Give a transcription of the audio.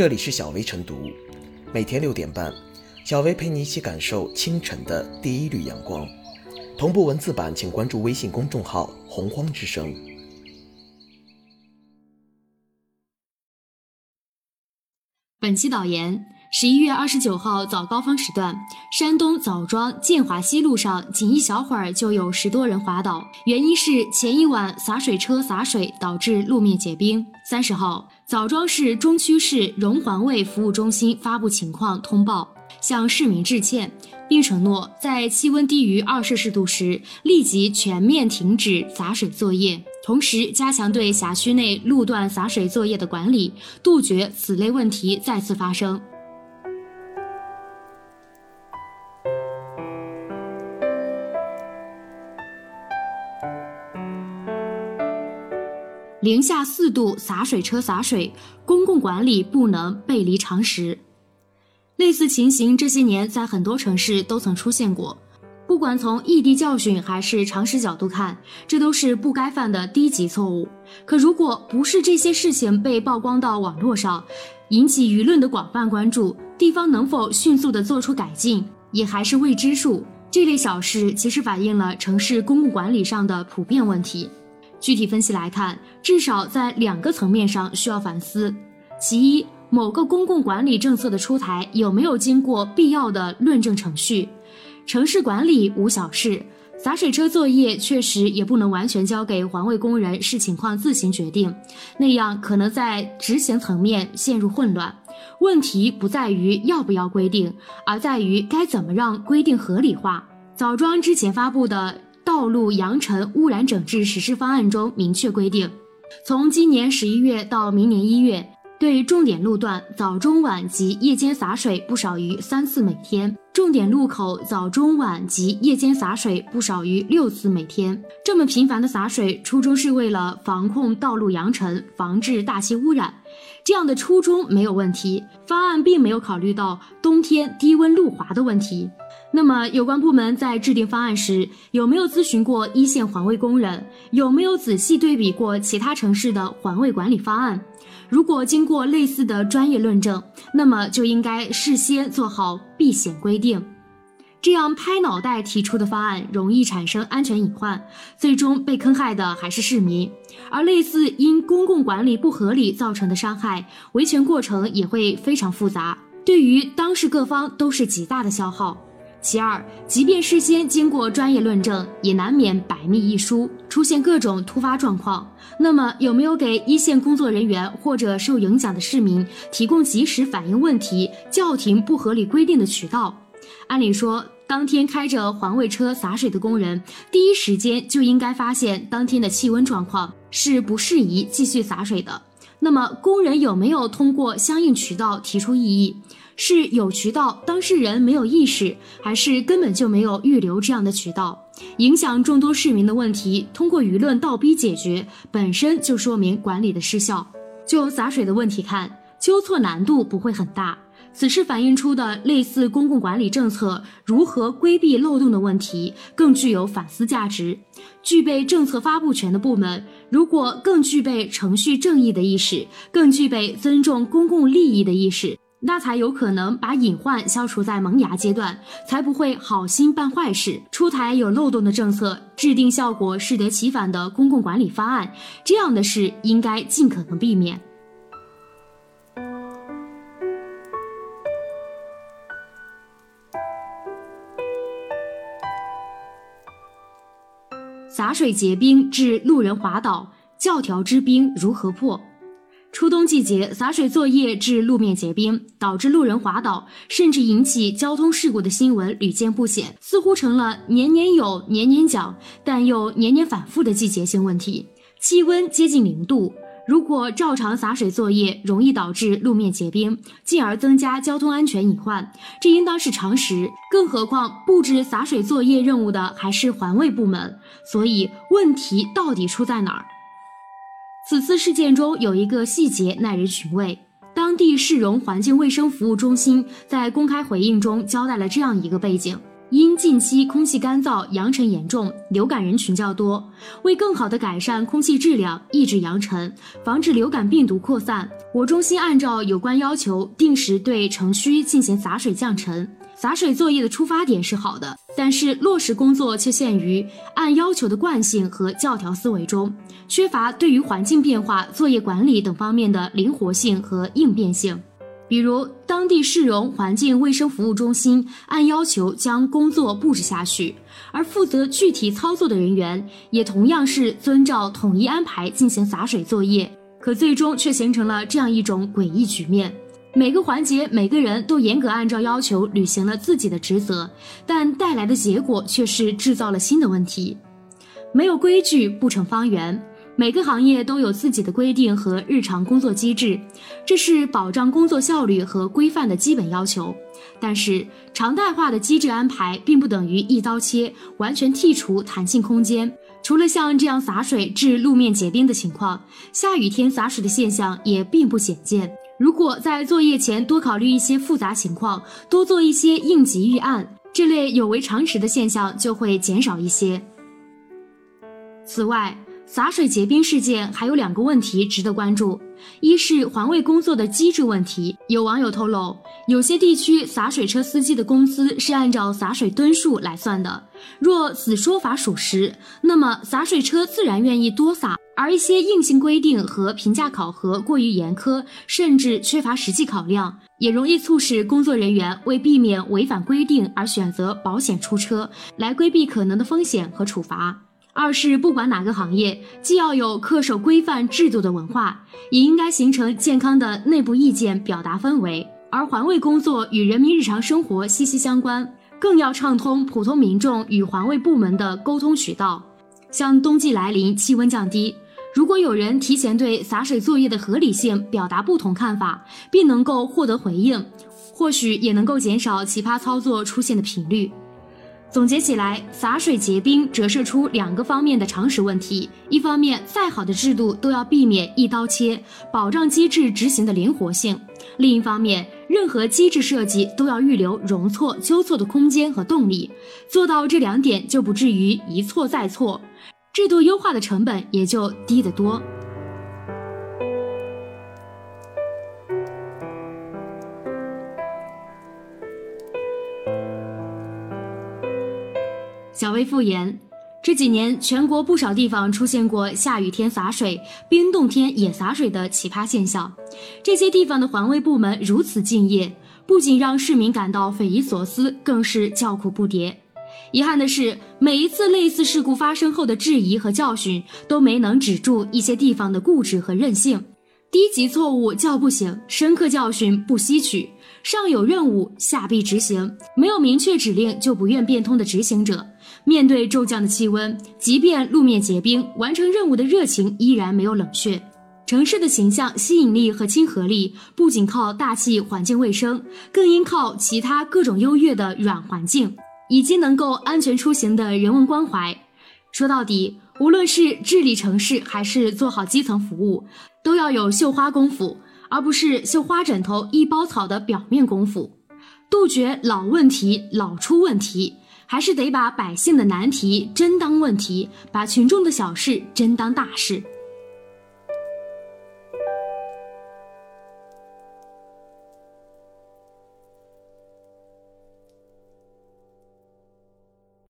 这里是小薇晨读，每天六点半，小薇陪你一起感受清晨的第一缕阳光。同步文字版，请关注微信公众号“洪荒之声”。本期导言：十一月二十九号早高峰时段，山东枣庄建华西路上仅一小会儿就有十多人滑倒，原因是前一晚洒水车洒水导致路面结冰。三十号，枣庄市中区市荣环卫服务中心发布情况通报。向市民致歉，并承诺在气温低于二摄氏度时立即全面停止洒水作业，同时加强对辖区内路段洒水作业的管理，杜绝此类问题再次发生。零下四度洒水车洒水，公共管理不能背离常识。类似情形这些年在很多城市都曾出现过，不管从异地教训还是常识角度看，这都是不该犯的低级错误。可如果不是这些事情被曝光到网络上，引起舆论的广泛关注，地方能否迅速的做出改进，也还是未知数。这类小事其实反映了城市公共管理上的普遍问题。具体分析来看，至少在两个层面上需要反思。其一，某个公共管理政策的出台有没有经过必要的论证程序？城市管理无小事，洒水车作业确实也不能完全交给环卫工人视情况自行决定，那样可能在执行层面陷入混乱。问题不在于要不要规定，而在于该怎么让规定合理化。枣庄之前发布的《道路扬尘污染整治实施方案》中明确规定，从今年十一月到明年一月。对重点路段早中晚及夜间洒水不少于三次每天，重点路口早中晚及夜间洒水不少于六次每天。这么频繁的洒水，初衷是为了防控道路扬尘，防治大气污染。这样的初衷没有问题，方案并没有考虑到冬天低温路滑的问题。那么，有关部门在制定方案时，有没有咨询过一线环卫工人？有没有仔细对比过其他城市的环卫管理方案？如果经过类似的专业论证，那么就应该事先做好避险规定。这样拍脑袋提出的方案，容易产生安全隐患，最终被坑害的还是市民。而类似因公共管理不合理造成的伤害，维权过程也会非常复杂，对于当事各方都是极大的消耗。其二，即便事先经过专业论证，也难免百密一疏，出现各种突发状况。那么，有没有给一线工作人员或者受影响的市民提供及时反映问题、叫停不合理规定的渠道？按理说，当天开着环卫车洒水的工人，第一时间就应该发现当天的气温状况是不适宜继续洒水的。那么，工人有没有通过相应渠道提出异议？是有渠道，当事人没有意识，还是根本就没有预留这样的渠道？影响众多市民的问题，通过舆论倒逼解决，本身就说明管理的失效。就洒水的问题看，纠错难度不会很大。此事反映出的类似公共管理政策如何规避漏洞的问题，更具有反思价值。具备政策发布权的部门，如果更具备程序正义的意识，更具备尊重公共利益的意识。那才有可能把隐患消除在萌芽阶段，才不会好心办坏事，出台有漏洞的政策，制定效果适得其反的公共管理方案。这样的事应该尽可能避免。洒水结冰致路人滑倒，教条之冰如何破？初冬季节洒水作业致路面结冰，导致路人滑倒，甚至引起交通事故的新闻屡见不鲜，似乎成了年年有、年年讲，但又年年反复的季节性问题。气温接近零度，如果照常洒水作业，容易导致路面结冰，进而增加交通安全隐患，这应当是常识。更何况布置洒水作业任务的还是环卫部门，所以问题到底出在哪儿？此次事件中有一个细节耐人寻味。当地市容环境卫生服务中心在公开回应中交代了这样一个背景：因近期空气干燥、扬尘严重，流感人群较多。为更好地改善空气质量，抑制扬尘，防止流感病毒扩散，我中心按照有关要求，定时对城区进行洒水降尘。洒水作业的出发点是好的，但是落实工作却陷于按要求的惯性和教条思维中，缺乏对于环境变化、作业管理等方面的灵活性和应变性。比如，当地市容环境卫生服务中心按要求将工作布置下去，而负责具体操作的人员也同样是遵照统一安排进行洒水作业，可最终却形成了这样一种诡异局面：每个环节每个人都严格按照要求履行了自己的职责，但带来的结果却是制造了新的问题。没有规矩不成方圆。每个行业都有自己的规定和日常工作机制，这是保障工作效率和规范的基本要求。但是，常态化的机制安排并不等于一刀切，完全剔除弹性空间。除了像这样洒水致路面结冰的情况，下雨天洒水的现象也并不鲜见。如果在作业前多考虑一些复杂情况，多做一些应急预案，这类有违常识的现象就会减少一些。此外，洒水结冰事件还有两个问题值得关注，一是环卫工作的机制问题。有网友透露，有些地区洒水车司机的工资是按照洒水吨数来算的，若此说法属实，那么洒水车自然愿意多洒；而一些硬性规定和评价考核过于严苛，甚至缺乏实际考量，也容易促使工作人员为避免违反规定而选择保险出车，来规避可能的风险和处罚。二是不管哪个行业，既要有恪守规范制度的文化，也应该形成健康的内部意见表达氛围。而环卫工作与人民日常生活息息相关，更要畅通普通民众与环卫部门的沟通渠道。像冬季来临，气温降低，如果有人提前对洒水作业的合理性表达不同看法，并能够获得回应，或许也能够减少奇葩操作出现的频率。总结起来，洒水结冰折射出两个方面的常识问题：一方面，再好的制度都要避免一刀切，保障机制执行的灵活性；另一方面，任何机制设计都要预留容错、纠错的空间和动力。做到这两点，就不至于一错再错，制度优化的成本也就低得多。小微复言，这几年全国不少地方出现过下雨天洒水、冰冻天也洒水的奇葩现象。这些地方的环卫部门如此敬业，不仅让市民感到匪夷所思，更是叫苦不迭。遗憾的是，每一次类似事故发生后的质疑和教训，都没能止住一些地方的固执和任性。低级错误叫不醒，深刻教训不吸取。上有任务，下必执行。没有明确指令就不愿变通的执行者，面对骤降的气温，即便路面结冰，完成任务的热情依然没有冷却。城市的形象、吸引力和亲和力，不仅靠大气环境卫生，更应靠其他各种优越的软环境，以及能够安全出行的人文关怀。说到底，无论是治理城市，还是做好基层服务，都要有绣花功夫。而不是绣花枕头、一包草的表面功夫，杜绝老问题老出问题，还是得把百姓的难题真当问题，把群众的小事真当大事。